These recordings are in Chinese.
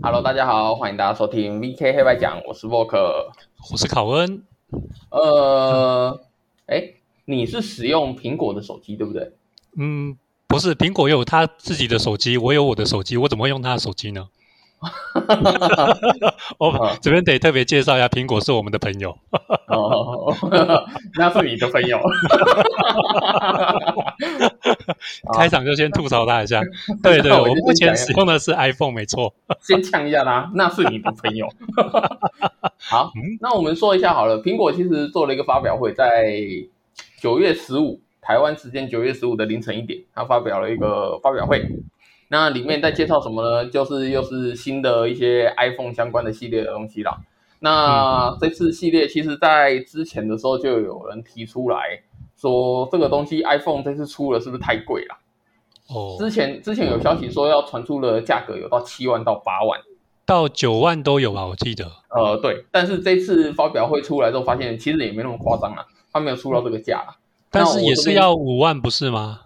Hello，大家好，欢迎大家收听 VK 黑白讲，我是 Volk。我是考恩。呃，哎，你是使用苹果的手机对不对？嗯，不是，苹果有他自己的手机，我有我的手机，我怎么会用他的手机呢？我这边得特别介绍一下，苹果是我们的朋友。哦，那是你的朋友。开场就先吐槽他一下。对对，我目前使用的是 iPhone，没错。先呛一下他，那是你的朋友。好，那我们说一下好了。苹果其实做了一个发表会，在九月十五，台湾时间九月十五的凌晨一点，他发表了一个发表会。那里面在介绍什么呢？就是又是新的一些 iPhone 相关的系列的东西啦。那这次系列其实，在之前的时候就有人提出来说，这个东西 iPhone 这次出了是不是太贵了？哦，之前之前有消息说要传出的价格有到七万到八万，到九万都有吧？我记得。呃，对。但是这次发表会出来之后，发现其实也没那么夸张啊，它没有出到这个价了。但是也是要五万，不是吗？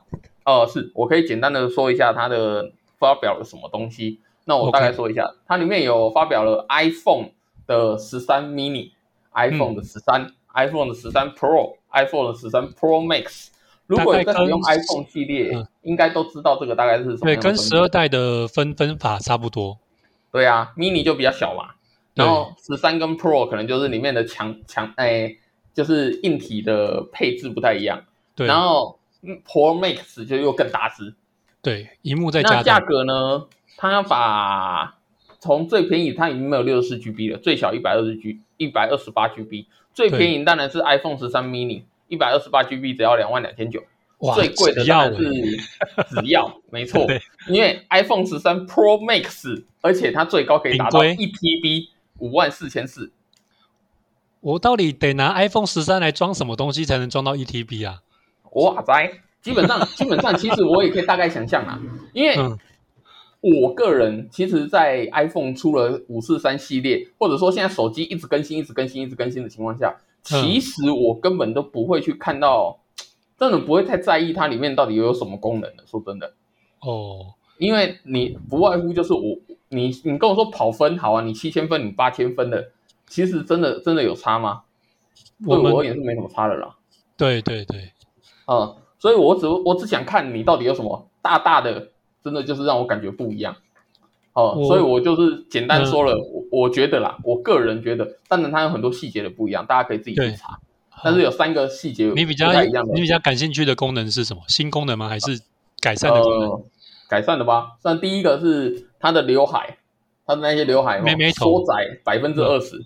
哦，是我可以简单的说一下它的发表了什么东西。那我大概说一下，它里面有发表了 iPhone 的十三 mini、iPhone 的十三、iPhone 的十三 Pro、iPhone 的十三 Pro Max。如果有在使用 iPhone 系列，应该都知道这个大概是什么。对，跟十二代的分分法差不多。对啊，mini 就比较小嘛，然后十三跟 Pro 可能就是里面的强强哎，就是硬体的配置不太一样。对，然后。Pro Max 就又更大只，对，荧幕再加。那价格呢？它把从最便宜，它已经没有六十四 GB 了，最小一百二十 G，一百二十八 GB。最便宜当然是 iPhone 十三 mini，一百二十八 GB 只要两万两千九。最贵的当然是只要，没错，因为 iPhone 十三 Pro Max，而且它最高可以达到一 TB，五万四千四。我到底得拿 iPhone 十三来装什么东西才能装到一 TB 啊？哇塞，基本上 基本上，其实我也可以大概想象啊，因为我个人其实，在 iPhone 出了五四三系列，或者说现在手机一直更新、一直更新、一直更新的情况下，其实我根本都不会去看到，真的不会太在意它里面到底有什么功能的。说真的，哦，因为你不外乎就是我，你你跟我说跑分好啊，你七千分，你八千分的，其实真的真的有差吗？对我而言是没什么差的啦。对对对。嗯，所以我只我只想看你到底有什么大大的，真的就是让我感觉不一样。哦，所以我就是简单说了，我我觉得啦，我个人觉得，当然它有很多细节的不一样，大家可以自己去查。但是有三个细节你比较一样的，你比较感兴趣的功能是什么？新功能吗？还是改善的功能？改善的吧。算第一个是它的刘海，它的那些刘海缩窄百分之二十，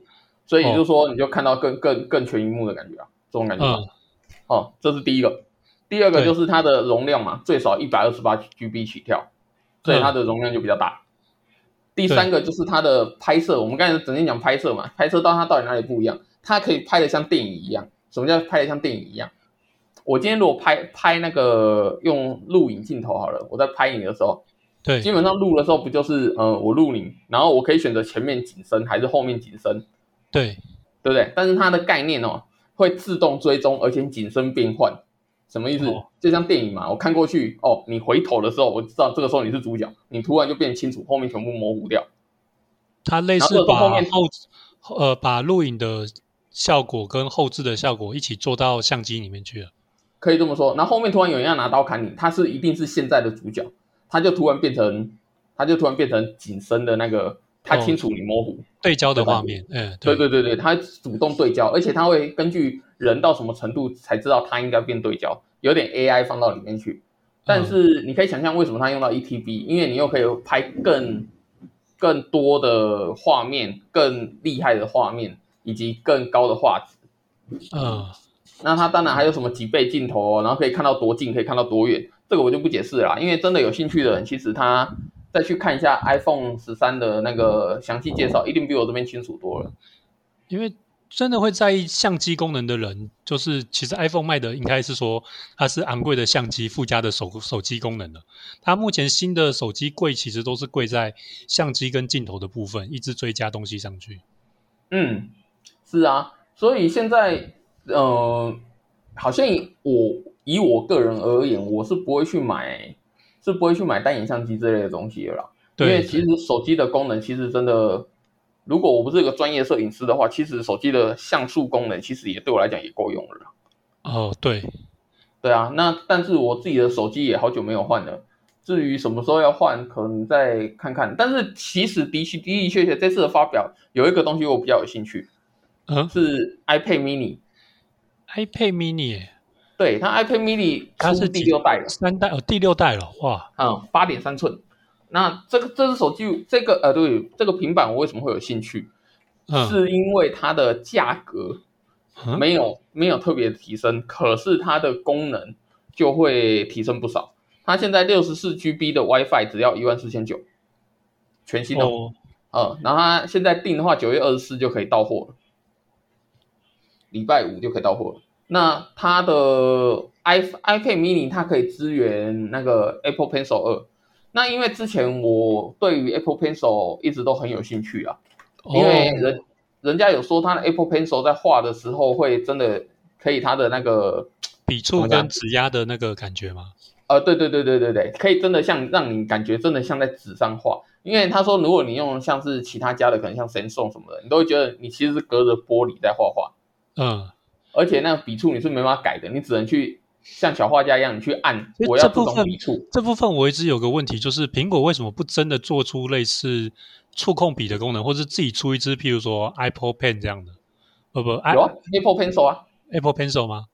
所以就说你就看到更更更全荧幕的感觉啊，这种感觉。哦，这是第一个。第二个就是它的容量嘛，最少一百二十八 GB 起跳，所以它的容量就比较大。第三个就是它的拍摄，我们刚才整天讲拍摄嘛，拍摄到它到底哪里不一样？它可以拍的像电影一样。什么叫拍的像电影一样？我今天如果拍拍那个用录影镜头好了，我在拍你的时候，对，基本上录的时候不就是呃我录你，然后我可以选择前面景深还是后面景深，对，对不对？但是它的概念哦，会自动追踪，而且景深变换。什么意思？就像电影嘛，我看过去哦，你回头的时候，我知道这个时候你是主角，你突然就变清楚，后面全部模糊掉。它类似把后呃把录影的效果跟后置的效果一起做到相机里面去了，可以这么说。那后面突然有人要拿刀砍你，他是一定是现在的主角，他就突然变成，他就突然变成景深的那个。他清楚你模糊对焦的画面，嗯，对对对对，他主动对焦，而且他会根据人到什么程度才知道它应该变对焦，有点 AI 放到里面去。但是你可以想象为什么它用到 ETB，因为你又可以拍更更多的画面、更厉害的画面以及更高的画质。嗯，那它当然还有什么几倍镜头，然后可以看到多近，可以看到多远，这个我就不解释了，因为真的有兴趣的人，其实他。再去看一下 iPhone 十三的那个详细介绍，一定比我这边清楚多了。因为真的会在意相机功能的人，就是其实 iPhone 卖的应该是说它是昂贵的相机附加的手手机功能的。它目前新的手机贵，其实都是贵在相机跟镜头的部分，一直追加东西上去。嗯，是啊，所以现在呃，好像我以我个人而言，我是不会去买。是不会去买单眼相机这类的东西了啦，因为其实手机的功能其实真的，如果我不是一个专业摄影师的话，其实手机的像素功能其实也对我来讲也够用了。哦，对，对啊，那但是我自己的手机也好久没有换了。至于什么时候要换，可能再看看。但是其实的确的的确确，这次的发表有一个东西我比较有兴趣，嗯，是 iPad mini。iPad mini，对，它 iPad mini 它是第六代了，三代哦，第六代了，哇，嗯，八点三寸。那这个这只手机，这个呃，对，这个平板我为什么会有兴趣？是因为它的价格没有没有特别提升，可是它的功能就会提升不少。它现在六十四 GB 的 WiFi 只要一万四千九，全新的，哦呃，然后它现在订的话，九月二十四就可以到货了，礼拜五就可以到货了。那它的 i iPad mini 它可以支援那个 Apple Pencil 二，那因为之前我对于 Apple Pencil 一直都很有兴趣啊，因为人人家有说他的 Apple Pencil 在画的时候会真的可以它的那个笔触跟指压的那个感觉吗？呃，对对对对对对，可以真的像让你感觉真的像在纸上画，因为他说如果你用像是其他家的，可能像神送什么的，你都会觉得你其实是隔着玻璃在画画，嗯，而且那个笔触你是没法改的，你只能去像小画家一样，你去按我要这种笔触。这部分我一直有个问题，就是苹果为什么不真的做出类似触控笔的功能，或者自己出一支，譬如说 Apple Pen 这样的？不不，有 Apple Pencil 啊，Apple Pencil 吗？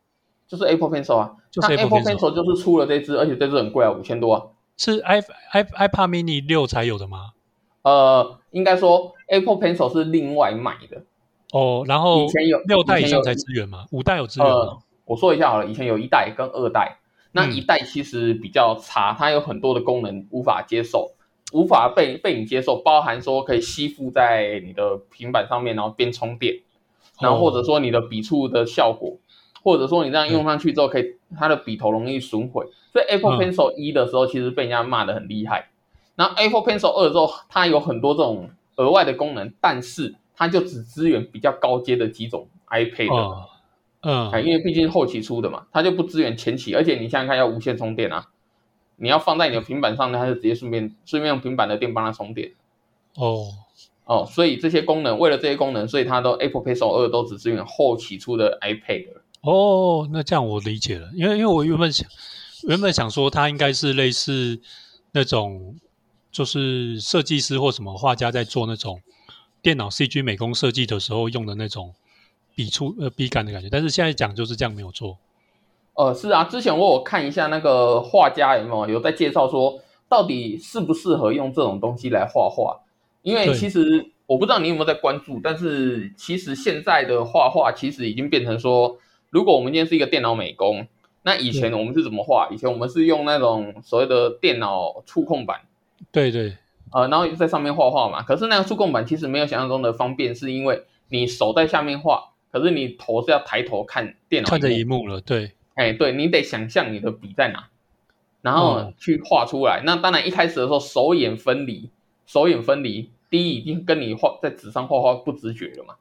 就是 Apple Pencil 啊，就是 Apple Pencil 就是出了这支，而且这支很贵啊，五千多啊。是 i i iPad Mini 六才有的吗？呃，应该说 Apple Pencil 是另外买的。哦，然后以前有六代以上才支援吗？五代有支援吗？我说一下好了，以前有一代跟二代，那一代其实比较差，它有很多的功能无法接受，无法被被你接受，包含说可以吸附在你的平板上面，然后边充电，然后或者说你的笔触的效果。或者说你这样用上去之后，可以它的笔头容易损毁，所以 Apple Pencil 一的时候其实被人家骂的很厉害。然后 Apple Pencil 二之后，它有很多这种额外的功能，但是它就只支援比较高阶的几种 iPad，嗯，因为毕竟后期出的嘛，它就不支援前期。而且你想想看，要无线充电啊，你要放在你的平板上呢，它就直接顺便顺便用平板的电帮它充电。哦哦，所以这些功能，为了这些功能，所以它都 Apple Pencil 二都只支援后期出的 iPad。哦，那这样我理解了，因为因为我原本想原本想说，它应该是类似那种，就是设计师或什么画家在做那种电脑 CG 美工设计的时候用的那种笔触呃笔感的感觉，但是现在讲就是这样没有错。呃，是啊，之前我有看一下那个画家有没有有在介绍说，到底适不适合用这种东西来画画？因为其实我不知道你有没有在关注，但是其实现在的画画其实已经变成说。如果我们今天是一个电脑美工，那以前我们是怎么画？以前我们是用那种所谓的电脑触控板，对对，呃，然后在上面画画嘛。可是那个触控板其实没有想象中的方便，是因为你手在下面画，可是你头是要抬头看电脑，看着荧幕了。对，哎，对你得想象你的笔在哪，然后去画出来。那当然一开始的时候手眼分离，手眼分离，第一已经跟你画在纸上画画不直觉了嘛。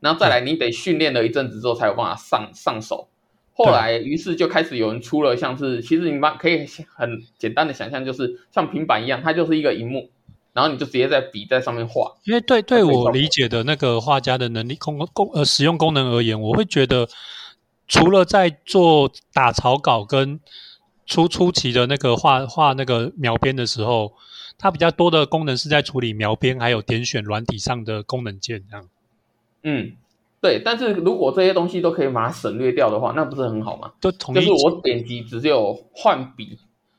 然后再来，你得训练了一阵子之后才有办法上上手。后来，于是就开始有人出了，像是其实你把可以很简单的想象，就是像平板一样，它就是一个荧幕，然后你就直接在笔在上面画。因为对对我理解的那个画家的能力功功呃使用功能而言，我会觉得除了在做打草稿跟初初期的那个画画那个描边的时候，它比较多的功能是在处理描边还有点选软体上的功能键这样。嗯，对，但是如果这些东西都可以把它省略掉的话，那不是很好吗？就就是我点击只有换笔，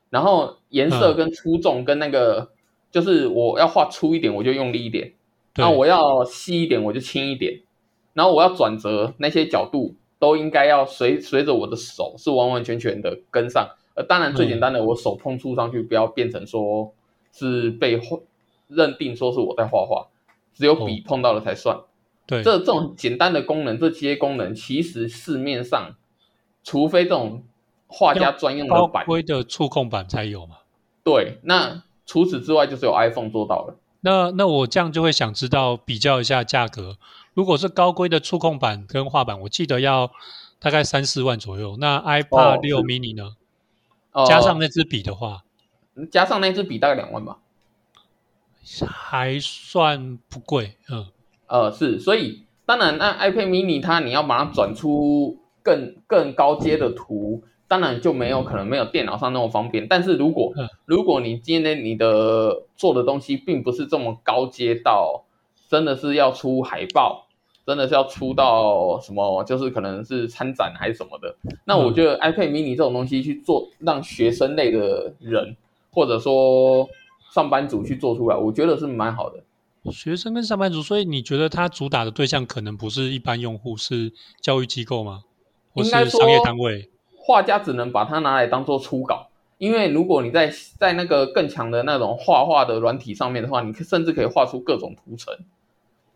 然后颜色跟粗重跟那个，就是我要画粗一点我就用力一点，那我要细一点我就轻一点，然后我要转折那些角度都应该要随随着我的手是完完全全的跟上。呃，当然最简单的，我手碰触上去不要变成说是被认定说是我在画画，只有笔碰到了才算。对，这这种简单的功能，这些功能其实市面上，除非这种画家专用的板，规的触控板才有嘛。对，那除此之外，就是有 iPhone 做到了。那那我这样就会想知道比较一下价格。如果是高规的触控板跟画板，我记得要大概三四万左右。那 iPad 六 mini 呢？加上那支笔的话，加上那支笔大概两万吧。还算不贵，嗯，呃是，所以当然那 iPad mini 它你要把它转出更更高阶的图，当然就没有可能没有电脑上那么方便。但是如果如果你今天你的做的东西并不是这么高阶到，真的是要出海报，真的是要出到什么，就是可能是参展还是什么的，那我觉得 iPad mini 这种东西去做，让学生类的人或者说上班族去做出来，我觉得是蛮好的。学生跟上班族，所以你觉得它主打的对象可能不是一般用户，是教育机构吗？或是商业单位。画家只能把它拿来当做初稿，因为如果你在在那个更强的那种画画的软体上面的话，你甚至可以画出各种图层。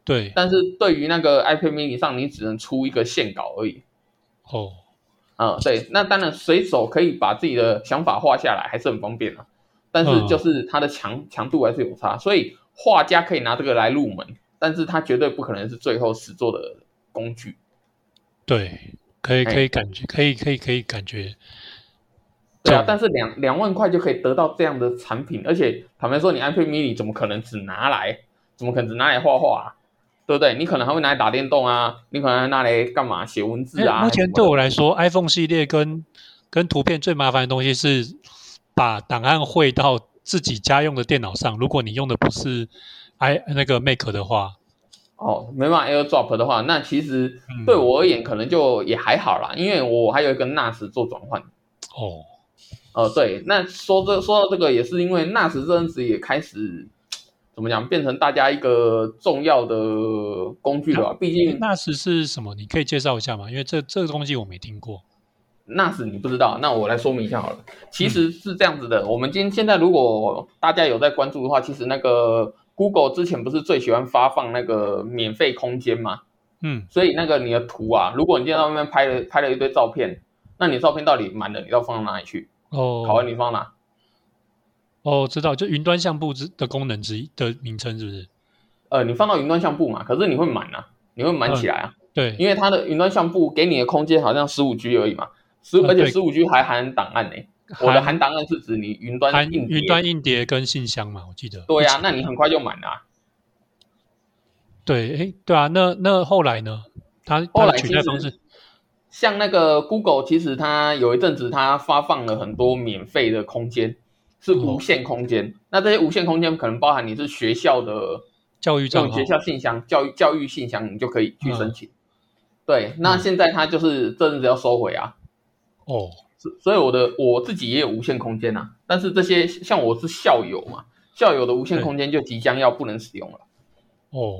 对，但是对于那个 iPad mini 上，你只能出一个线稿而已。哦，啊，对，那当然随手可以把自己的想法画下来，还是很方便的。但是就是它的强强度还是有差，所以画家可以拿这个来入门，但是它绝对不可能是最后实作的工具。对，可以可以感觉，可以可以可以感觉。对啊，但是两两万块就可以得到这样的产品，而且坦白说，你 iPad mini 怎么可能只拿来，怎么可能只拿来画画？对不对？你可能还会拿来打电动啊，你可能拿来干嘛？写文字啊。目前对我来说，iPhone 系列跟跟图片最麻烦的东西是。把档案汇到自己家用的电脑上。如果你用的不是 i 那个 Mac 的话，哦，没办法 AirDrop 的话，那其实对我而言可能就也还好啦，因为我还有一个 NAS 做转换。哦，呃，对，那说这说到这个，也是因为 NAS 这阵子也开始怎么讲，变成大家一个重要的工具了。毕竟 NAS 是什么？你可以介绍一下吗？因为这这个东西我没听过。NAS 你不知道，那我来说明一下好了。其实是这样子的，我们今现在如果大家有在关注的话，其实那个 Google 之前不是最喜欢发放那个免费空间吗？嗯，所以那个你的图啊，如果你今天在外面拍了拍了一堆照片，那你照片到底满了，你要放到哪里去？哦，好，你放哪？哦，知道，就云端相簿之的功能之一的名称是不是？呃，你放到云端相簿嘛，可是你会满啊，你会满起来啊。对，因为它的云端相簿给你的空间好像十五 G 而已嘛。十而且十五 G 还含档案呢，我的含档案是指你云端硬云端硬碟跟信箱嘛，我记得。对呀，那你很快就满了。对，哎，对啊，那那后来呢？他后来取代方式，像那个 Google，其实它有一阵子它发放了很多免费的空间，是无限空间。那这些无限空间可能包含你是学校的教育账学校信箱、教育教育信箱，你就可以去申请。对，那现在它就是这阵子要收回啊。哦，所以我的我自己也有无限空间呐，但是这些像我是校友嘛，校友的无限空间就即将要不能使用了。哦，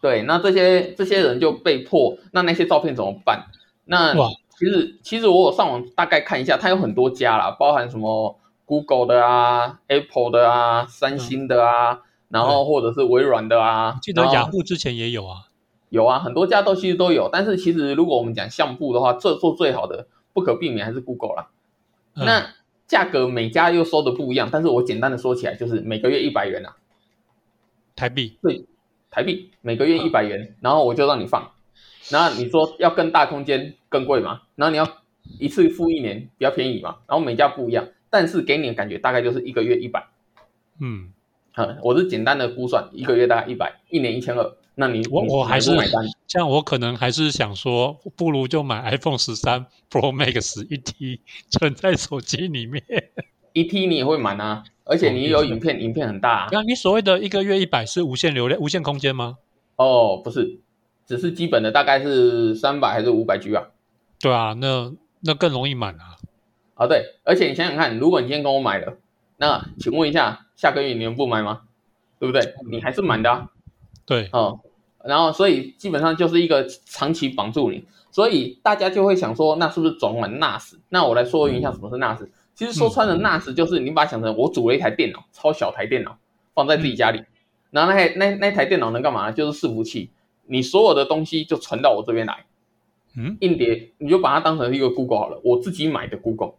对，那这些这些人就被迫，那那些照片怎么办？那其实其实我有上网大概看一下，它有很多家啦，包含什么 Google 的啊、Apple 的啊、三星的啊，然后或者是微软的啊。记得雅虎之前也有啊，有啊，很多家都其实都有，但是其实如果我们讲相簿的话，这做最好的。不可避免还是 Google 啦，那价格每家又收的不一样，但是我简单的说起来，就是每个月一百元啊，台币。对，台币每个月一百元，然后我就让你放，然后你说要更大空间更贵嘛，然后你要一次付一年比较便宜嘛，然后每家不一样，但是给你的感觉大概就是一个月一百，嗯，啊，我是简单的估算，一个月大概一百，一年一千二。那你我我还是这样，我可能还是想说，不如就买 iPhone 十三 Pro Max 一 T 存在手机里面。一 T 你也会满啊，而且你有影片，影片很大。啊那你所谓的一个月一百是无限流量、无限空间吗？哦，不是，只是基本的大概是三百还是五百 G 啊？对啊，那那更容易满啊。啊，对，而且你想想看，如果你今天跟我买了，那请问一下，下个月你们不买吗？对不对？你还是满的。对，哦。然后，所以基本上就是一个长期绑住你，所以大家就会想说，那是不是转换 NAS？那我来说明一下什么是 NAS。其实说穿了，NAS 就是你把它想成我组了一台电脑，超小台电脑放在自己家里，然后那台那那台电脑能干嘛？就是伺服器，你所有的东西就传到我这边来。嗯，硬碟你就把它当成一个 Google 好了，我自己买的 Google。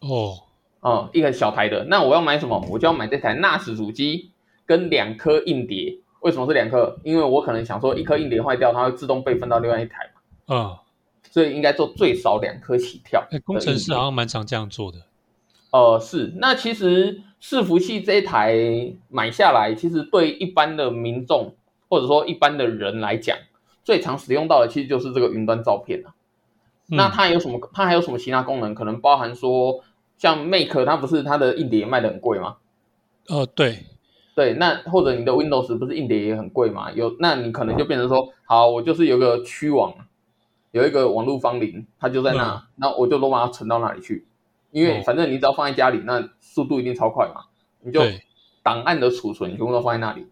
哦，哦，一个小台的，那我要买什么？我就要买这台 NAS 主机跟两颗硬碟。为什么是两颗？因为我可能想说，一颗硬碟坏掉，它会自动备份到另外一台嘛。嗯，所以应该做最少两颗起跳。工程师好像蛮常这样做的。呃，是。那其实伺服器这一台买下来，其实对一般的民众或者说一般的人来讲，最常使用到的其实就是这个云端照片啊。那它有什么？它还有什么其他功能？可能包含说，像 Make 它不是它的硬碟卖的很贵吗？呃，对，对。那或者你的 Windows 不是硬碟也很贵嘛？有，那你可能就变成说，好，我就是有个区网，有一个网络方林，它就在那，那我就都把它存到那里去。因为反正你只要放在家里，那速度一定超快嘛。你就档案的储存全部都放在那里，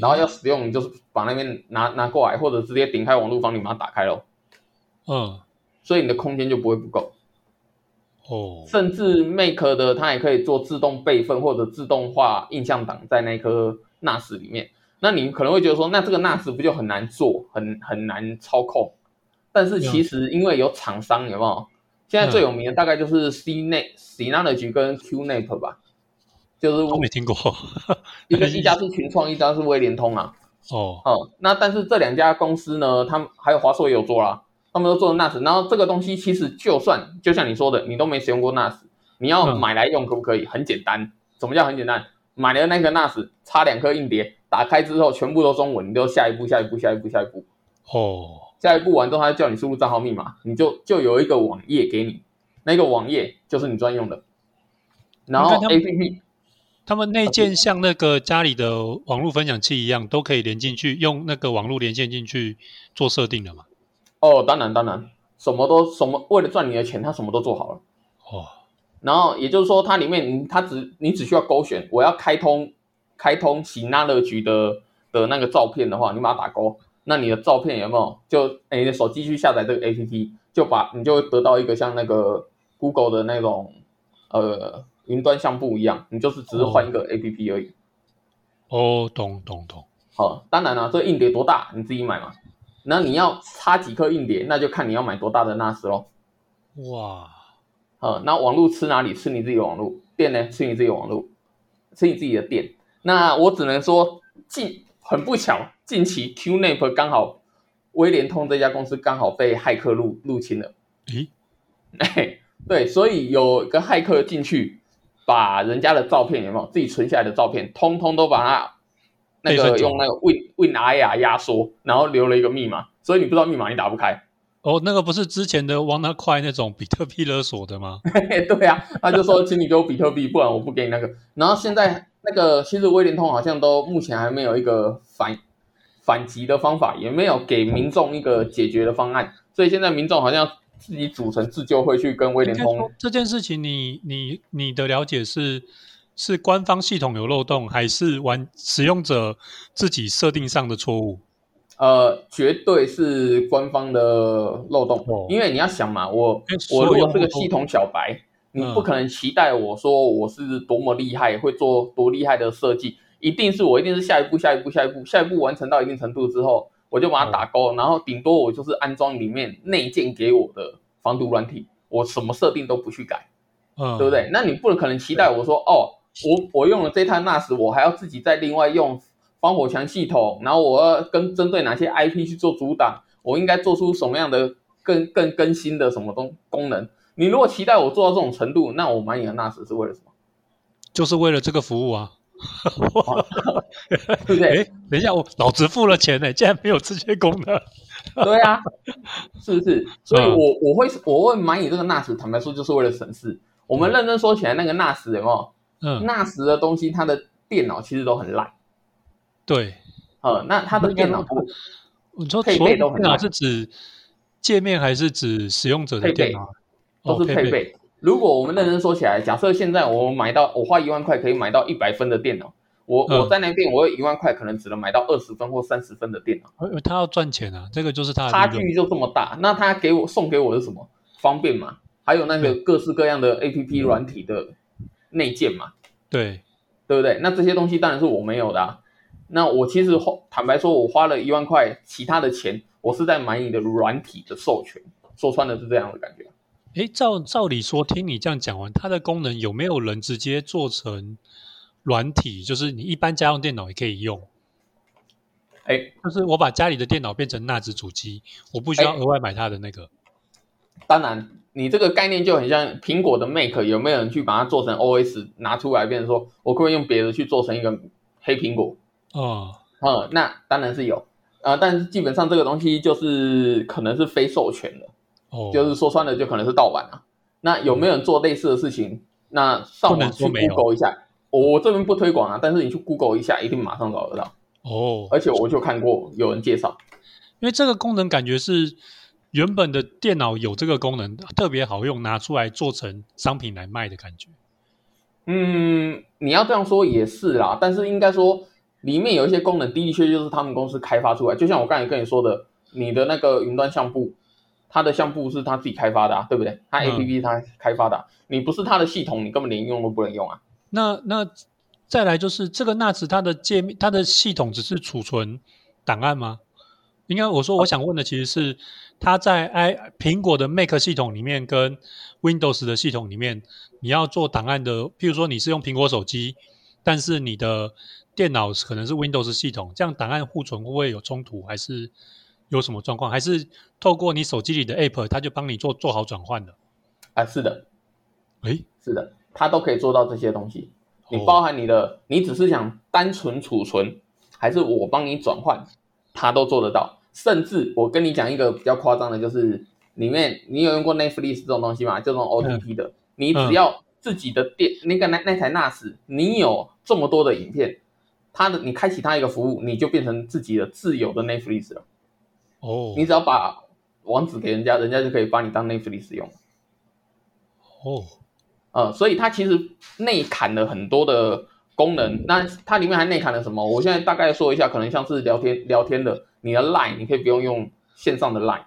然后要使用，你就是把那边拿拿过来，或者直接顶开网络方，林把它打开喽。嗯，所以你的空间就不会不够。哦，甚至 Make 的它也可以做自动备份或者自动化印象档在那颗 NAS 里面。那你可能会觉得说，那这个 NAS 不就很难做，很很难操控？但是其实因为有厂商，有没有？现在最有名的大概就是 C 内 Synology 跟 QNAP 吧，就是我没听过，一个 一家是群创，一家是威联通啊。哦哦，那但是这两家公司呢，他们还有华硕也有做啦，他们都做 NAS。然后这个东西其实就算就像你说的，你都没使用过 NAS，你要买来用可不可以？很简单，什么叫很简单？买了那个 NAS，插两颗硬碟，打开之后全部都中文，你就下一步，下一步，下一步，下一步。哦。下一步完之后，他叫你输入账号密码，你就就有一个网页给你，那个网页就是你专用的。然后 A P P，他们内建像那个家里的网络分享器一样，都可以连进去，用那个网络连线进去做设定的嘛？哦，当然当然，什么都什么，为了赚你的钱，他什么都做好了。哦，然后也就是说，它里面它只你只需要勾选，我要开通开通喜纳乐局的的那个照片的话，你把它打勾。那你的照片有没有？就你的手机去下载这个 A P P，就把你就会得到一个像那个 Google 的那种呃云端相簿一样，你就是只是换一个 A P P 而已。哦，懂懂懂。好，当然了，这硬碟多大你自己买嘛。那你要插几颗硬碟，那就看你要买多大的 NAS 咯。哇，呃，那网络吃哪里？吃你自己的网络电呢？吃你自己的网络，吃你自己的电。那我只能说，近很不巧。近期 QNAP 刚好，威联通这家公司刚好被骇客入入侵了。咦？哎，对，所以有个骇客进去，把人家的照片有没有自己存下来的照片，通通都把它那个用那个 Win WinRAR 压缩，然后留了一个密码，所以你不知道密码你打不开。哦，那个不是之前的 WannaCry 那种比特币勒索的吗？对啊，他就说请你给我比特币，不然我不给你那个。然后现在那个其实威廉通好像都目前还没有一个反。反击的方法也没有给民众一个解决的方案，所以现在民众好像自己组成自救会去跟威廉通这件事情，你你你的了解是是官方系统有漏洞，还是玩使用者自己设定上的错误？呃，绝对是官方的漏洞，因为你要想嘛，我我如果是个系统小白，你不可能期待我说我是多么厉害，会做多厉害的设计。一定是我，一定是下一步，下一步，下一步，下一步完成到一定程度之后，我就把它打勾，然后顶多我就是安装里面内建给我的防毒软体，我什么设定都不去改，嗯，对不对？那你不可能期待我说，哦，我我用了这套 NAS，我还要自己再另外用防火墙系统，然后我要跟针对哪些 IP 去做阻挡，我应该做出什么样的更更更新的什么东功能？你如果期待我做到这种程度，那我买你的 NAS 是为了什么？就是为了这个服务啊。对不对？等一下，我老子付了钱呢，竟然没有这些功能。对啊，是不是？所以，我我会我会买你这个 NAS，坦白说，就是为了省事。我们认真说起来，那个 NAS 有没有？嗯，NAS 的东西，它的电脑其实都很烂。对，呃，那它的电脑，你说配备都很烂，是指界面还是指使用者的电脑？都是配备。如果我们认真说起来，假设现在我买到我花一万块可以买到一百分的电脑，我我在那边我有一万块可能只能买到二十分或三十分的电脑。他要赚钱啊，这个就是他差距就这么大。那他给我送给我的什么？方便嘛？还有那个各式各样的 A P P 软体的内建嘛？对对不对？那这些东西当然是我没有的。啊。那我其实坦白说，我花了一万块，其他的钱我是在买你的软体的授权。说穿了是这样的感觉。哎，照照理说，听你这样讲完，它的功能有没有人直接做成软体？就是你一般家用电脑也可以用。哎，就是我把家里的电脑变成纳智主机，我不需要额外买它的那个。当然，你这个概念就很像苹果的 Mac，有没有人去把它做成 OS 拿出来，变成说我可不可以用别的去做成一个黑苹果？哦，嗯，那当然是有，呃，但是基本上这个东西就是可能是非授权的，哦，就是说穿了就可能是盗版啊。那有没有人做类似的事情？那上网去 Google 一下，我这边不推广啊，但是你去 Google 一下，一定马上找得到。哦，而且我就看过有人介绍，因为这个功能感觉是。原本的电脑有这个功能，特别好用，拿出来做成商品来卖的感觉。嗯，你要这样说也是啦，但是应该说里面有一些功能，的确就是他们公司开发出来。就像我刚才跟你说的，你的那个云端相簿，它的相簿是他自己开发的，对不对？它 A P P 它开发的，你不是它的系统，你根本连用都不能用啊。那那再来就是这个 NAS 它的界面，它的系统只是储存档案吗？应该我说我想问的其实是。它在 i 苹果的 Mac 系统里面跟 Windows 的系统里面，你要做档案的，譬如说你是用苹果手机，但是你的电脑可能是 Windows 系统，这样档案互存会不会有冲突，还是有什么状况？还是透过你手机里的 App，它就帮你做做好转换的？啊，是的，诶，是的，它都可以做到这些东西。你包含你的，你只是想单纯储存，还是我帮你转换，它都做得到。甚至我跟你讲一个比较夸张的，就是里面你有用过 Netflix 这种东西吗？这种 OTT 的，你只要自己的电那个那那台 NAS，你有这么多的影片，它的你开启它一个服务，你就变成自己的自有的 Netflix 了。哦，你只要把网址给人家，人家就可以把你当 Netflix 用。哦，呃，所以它其实内砍了很多的功能，那它里面还内砍了什么？我现在大概说一下，可能像是聊天聊天的。你的 line 你可以不用用线上的 line，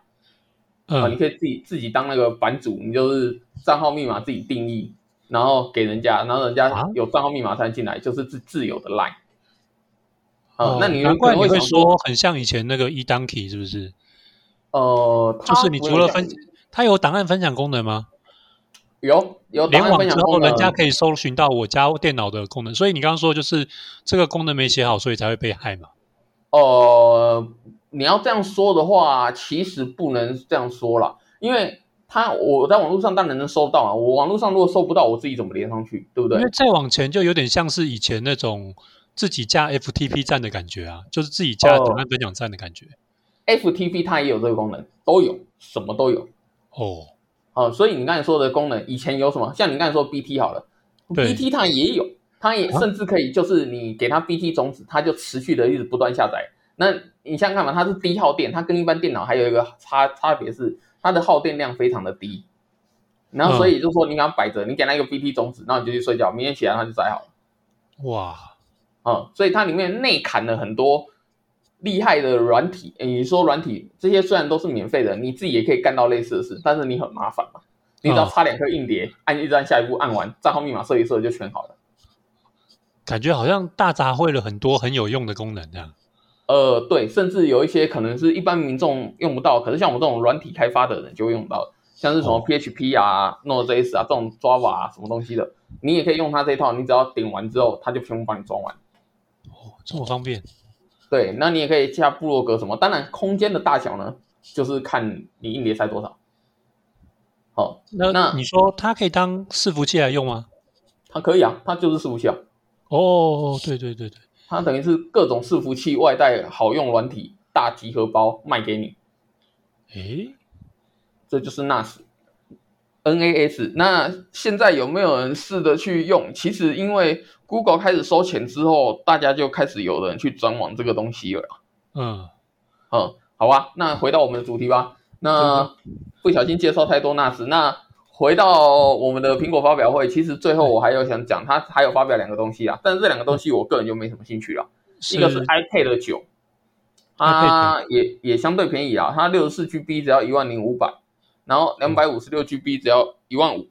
啊，你可以自己自己当那个版主，你就是账号密码自己定义，然后给人家，然后人家有账号密码才能进来，就是自自由的 line。啊，那你难怪你会说很像以前那个 e donkey 是不是？呃，就是你除了分，它有档案分享功能吗？有有联网之后，人家可以搜寻到我家电脑的功能，所以你刚刚说就是这个功能没写好，所以才会被害嘛？呃，你要这样说的话，其实不能这样说了，因为他我在网络上当然能搜到啊，我网络上如果搜不到，我自己怎么连上去，对不对？因为再往前就有点像是以前那种自己加 FTP 站的感觉啊，就是自己加档案分享站的感觉。FTP 它也有这个功能，都有，什么都有。哦，哦，所以你刚才说的功能，以前有什么？像你刚才说 BT 好了，BT 它也有。它也甚至可以，就是你给它 BT 种子，它就持续的一直不断下载。那你想想看嘛，它是低耗电，它跟一般电脑还有一个差差别是，它的耗电量非常的低。然后所以就说你给它摆着，你给它一个 BT 种子，然后你就去睡觉，明天起来它就载好了。哇，嗯，所以它里面内砍了很多厉害的软体。你说软体这些虽然都是免费的，你自己也可以干到类似的事，但是你很麻烦嘛。你只要插两颗硬碟，按一按下一步，按完账号密码设一设就全好了。感觉好像大杂烩了很多很有用的功能，这样。呃，对，甚至有一些可能是一般民众用不到，可是像我们这种软体开发的人就会用到，像是什么 PHP 啊、Node.js 啊这种 Java 啊什么东西的，你也可以用它这一套，你只要点完之后，它就全部帮你装完。哦，这么方便。对，那你也可以加部落格什么，当然空间的大小呢，就是看你硬碟塞多少。好，那那你说它可以当伺服器来用吗？它可以啊，它就是伺服器啊。哦，对对对对，它等于是各种伺服器外带好用软体大集合包卖给你。诶，这就是 NAS，NAS。那现在有没有人试着去用？其实因为 Google 开始收钱之后，大家就开始有人去转往这个东西了。嗯嗯，好吧，那回到我们的主题吧。那不小心介绍太多 NAS，那。回到我们的苹果发表会，其实最后我还有想讲，它还有发表两个东西啊，但是这两个东西我个人就没什么兴趣了。一个是 iPad 九，它也也相对便宜啊，它六十四 GB 只要一万零五百，然后两百五十六 GB 只要一万五。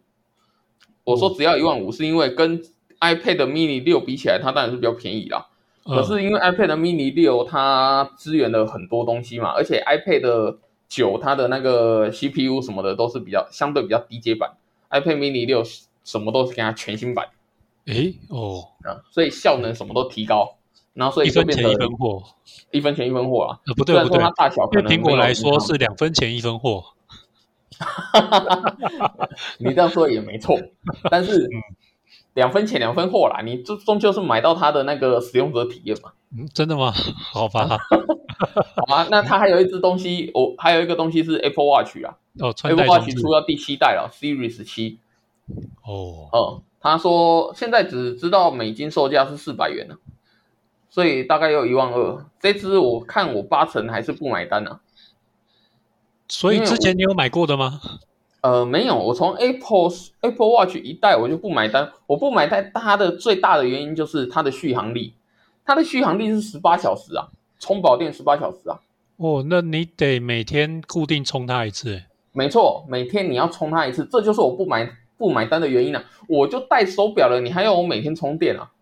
我说只要一万五，是因为跟 iPad mini 六比起来，它当然是比较便宜啦。可是因为 iPad mini 六它支援了很多东西嘛，而且 iPad 九，它的那个 CPU 什么的都是比较相对比较低阶版，iPad mini 六什么都是给它全新版，诶哦，啊，所以效能什么都提高，然后所以就变成一分货，一分钱一分货啊，不对不对，它大小，对苹果来说是两分钱一分货，你这样说也没错，但是两分钱两分货啦，你终终究是买到它的那个使用者体验嘛？嗯，真的吗？好吧，好吧，那它还有一只东西，我还有一个东西是 Apple Watch 啊，哦，Apple Watch 出到第七代了，Series 七。哦，哦，他说现在只知道美金售价是四百元呢，所以大概要一万二。这只我看我八成还是不买单呢。所以之前你有买过的吗？呃，没有，我从 Apple Apple Watch 一代我就不买单。我不买单，它的最大的原因就是它的续航力，它的续航力是十八小时啊，充饱电十八小时啊。哦，那你得每天固定充它一次。没错，每天你要充它一次，这就是我不买。不买单的原因啊？我就戴手表了，你还要我每天充电啊？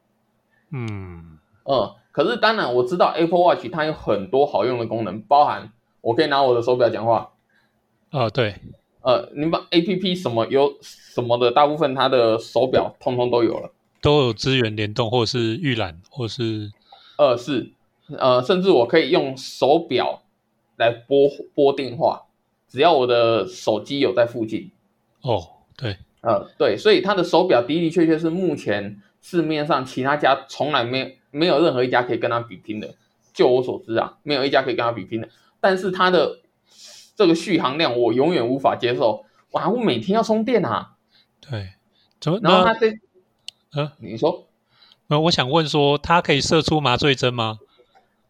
嗯嗯，可是当然我知道 Apple Watch 它有很多好用的功能，包含我可以拿我的手表讲话。呃，对，呃，你把 A P P 什么有什么的，大部分它的手表通通都有了，都有资源联动或者是预览，或是呃是呃，甚至我可以用手表来拨拨电话，只要我的手机有在附近。哦，对。呃，对，所以它的手表的的确确是目前市面上其他家从来没没有任何一家可以跟它比拼的。就我所知啊，没有一家可以跟它比拼的。但是它的这个续航量我永远无法接受。哇，我每天要充电啊。对，怎么然后它这，呃，你说，那我想问说，它可以射出麻醉针吗？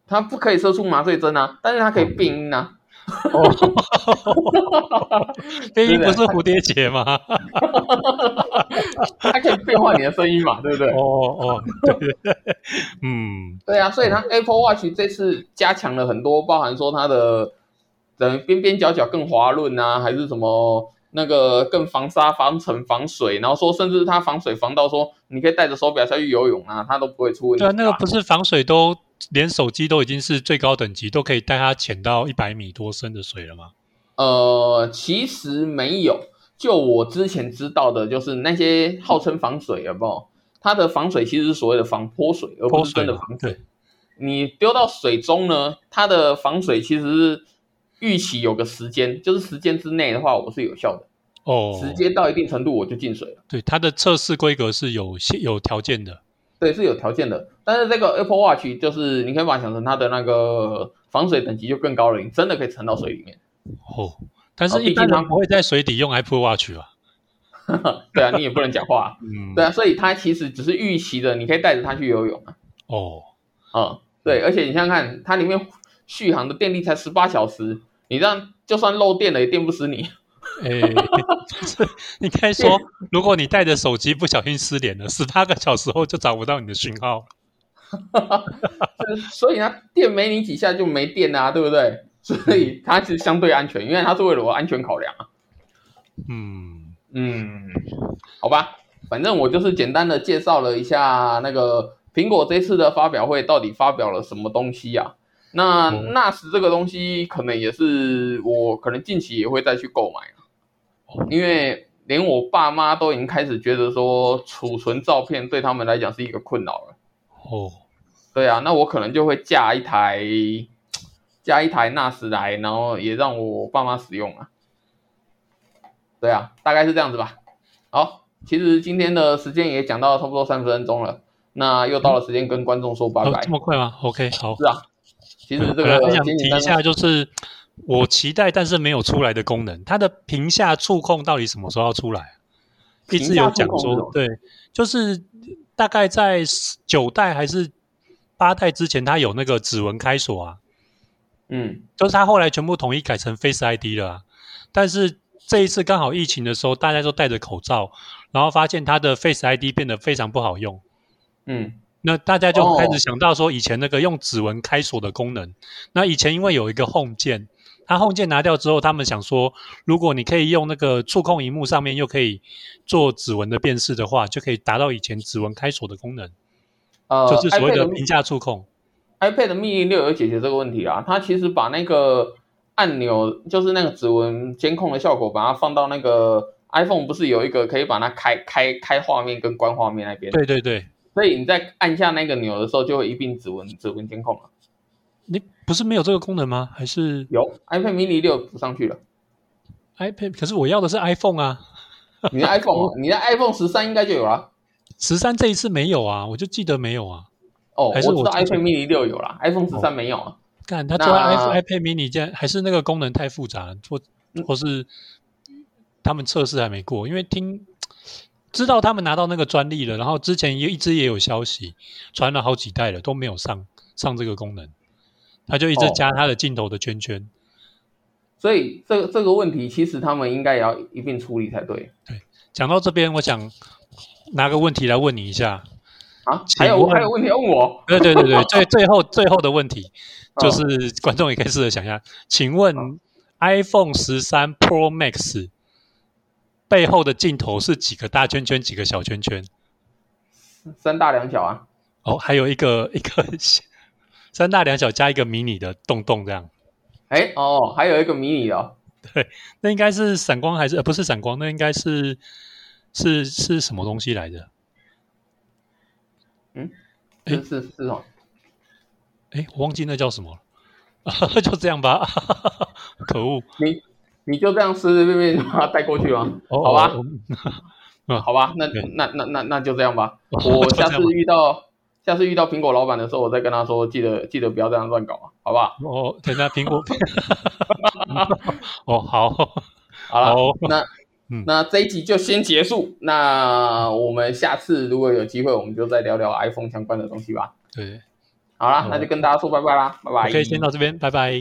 它不可以射出麻醉针啊，但是它可以变音啊。哦，变音不是蝴蝶结吗？它可以变化你的声音嘛，对不对？哦哦，对对对，嗯，对啊，所以它 Apple Watch 这次加强了很多，包含说它的等边边角角更滑润啊，还是什么那个更防沙、防尘、防水，然后说甚至它防水防到说你可以带着手表下去游泳啊，它都不会出问题。对，那个不是防水都。连手机都已经是最高等级，都可以带它潜到一百米多深的水了吗？呃，其实没有。就我之前知道的，就是那些号称防水，有没有？它的防水其实是所谓的防泼水，而不是真的防水。你丢到水中呢，它的防水其实是预期有个时间，就是时间之内的话，我是有效的。哦，时间到一定程度我就进水了。对，它的测试规格是有有条件的。对，是有条件的，但是这个 Apple Watch 就是你可以把它想成它的那个防水等级就更高了，你真的可以沉到水里面。哦，但是一般人不会在水底用 Apple Watch 啊。对啊，你也不能讲话。嗯，对啊，所以它其实只是预期的，你可以带着它去游泳啊。哦，嗯，对，而且你想想看，它里面续航的电力才十八小时，你这样就算漏电了也电不死你。哎，你可以说，如果你带着手机不小心失联了，十八个小时后就找不到你的讯号。所以呢，电没你几下就没电啊，对不对？所以它是相对安全，因为它是为了我安全考量啊。嗯嗯，好吧，反正我就是简单的介绍了一下那个苹果这次的发表会到底发表了什么东西啊。那 NAS 这个东西可能也是我可能近期也会再去购买。因为连我爸妈都已经开始觉得说储存照片对他们来讲是一个困扰了。哦，对啊，那我可能就会架一台，架一台 NAS 来，然后也让我爸妈使用啊。对啊，大概是这样子吧。好，其实今天的时间也讲到差不多三十分钟了，那又到了时间跟观众说拜拜。这么快吗？OK，好。是啊，其实这个我想提一下就是。我期待但是没有出来的功能，它的屏下触控到底什么时候要出来？一直有讲说，对，就是大概在九代还是八代之前，它有那个指纹开锁啊。嗯，就是它后来全部统一改成 Face ID 了。但是这一次刚好疫情的时候，大家都戴着口罩，然后发现它的 Face ID 变得非常不好用。嗯。那大家就开始想到说，以前那个用指纹开锁的功能，那以前因为有一个 Home 键，它 Home 键拿掉之后，他们想说，如果你可以用那个触控荧幕上面又可以做指纹的辨识的话，就可以达到以前指纹开锁的功能，呃，就是所谓的屏下触控。iPad mini 六有解决这个问题啊，它其实把那个按钮，就是那个指纹监控的效果，把它放到那个 iPhone 不是有一个可以把它开开开画面跟关画面那边？对对对。所以你在按下那个钮的时候，就会一并指纹指纹监控了。你不是没有这个功能吗？还是有 iPad Mini 六补上去了？iPad，可是我要的是 iPhone 啊。你的 iPhone，你的 iPhone 十三应该就有了。十三这一次没有啊，我就记得没有啊。哦，我知道 iPad Mini 六有了，iPhone 十三没有啊。看他做 iPad iPad Mini，竟然还是那个功能太复杂，或或是他们测试还没过，因为听知道他们拿到那个专利了，然后之前也一直也有消息传了好几代了，都没有上上这个功能，他就一直加他的镜头的圈圈。所以这这个问题其实他们应该也要一并处理才对。对，讲到这边，我想拿个问题来问你一下。啊，还有还有问题要问我？对对对对，最最后最后的问题就是观众也可以试着想一下，请问 iPhone 十三 Pro Max 背后的镜头是几个大圈圈，几个小圈圈？三大两小啊。哦，还有一个 一个三大两小加一个迷你的洞洞这样。哎哦，还有一个迷你的。对，那应该是闪光还是呃不是闪光？那应该是是是什么东西来着？嗯，是是是哦，哎，我忘记那叫什么了，就这样吧。可恶，你你就这样随随便便就把它带过去吗？好吧，嗯，好吧，那那那那那就这样吧。我下次遇到下次遇到苹果老板的时候，我再跟他说，记得记得不要这样乱搞啊，好不好？哦，等下苹果，哦，好，好了，那。那这一集就先结束。那我们下次如果有机会，我们就再聊聊 iPhone 相关的东西吧。对，好啦，那就跟大家说拜拜啦，拜拜。可以先到这边，拜拜。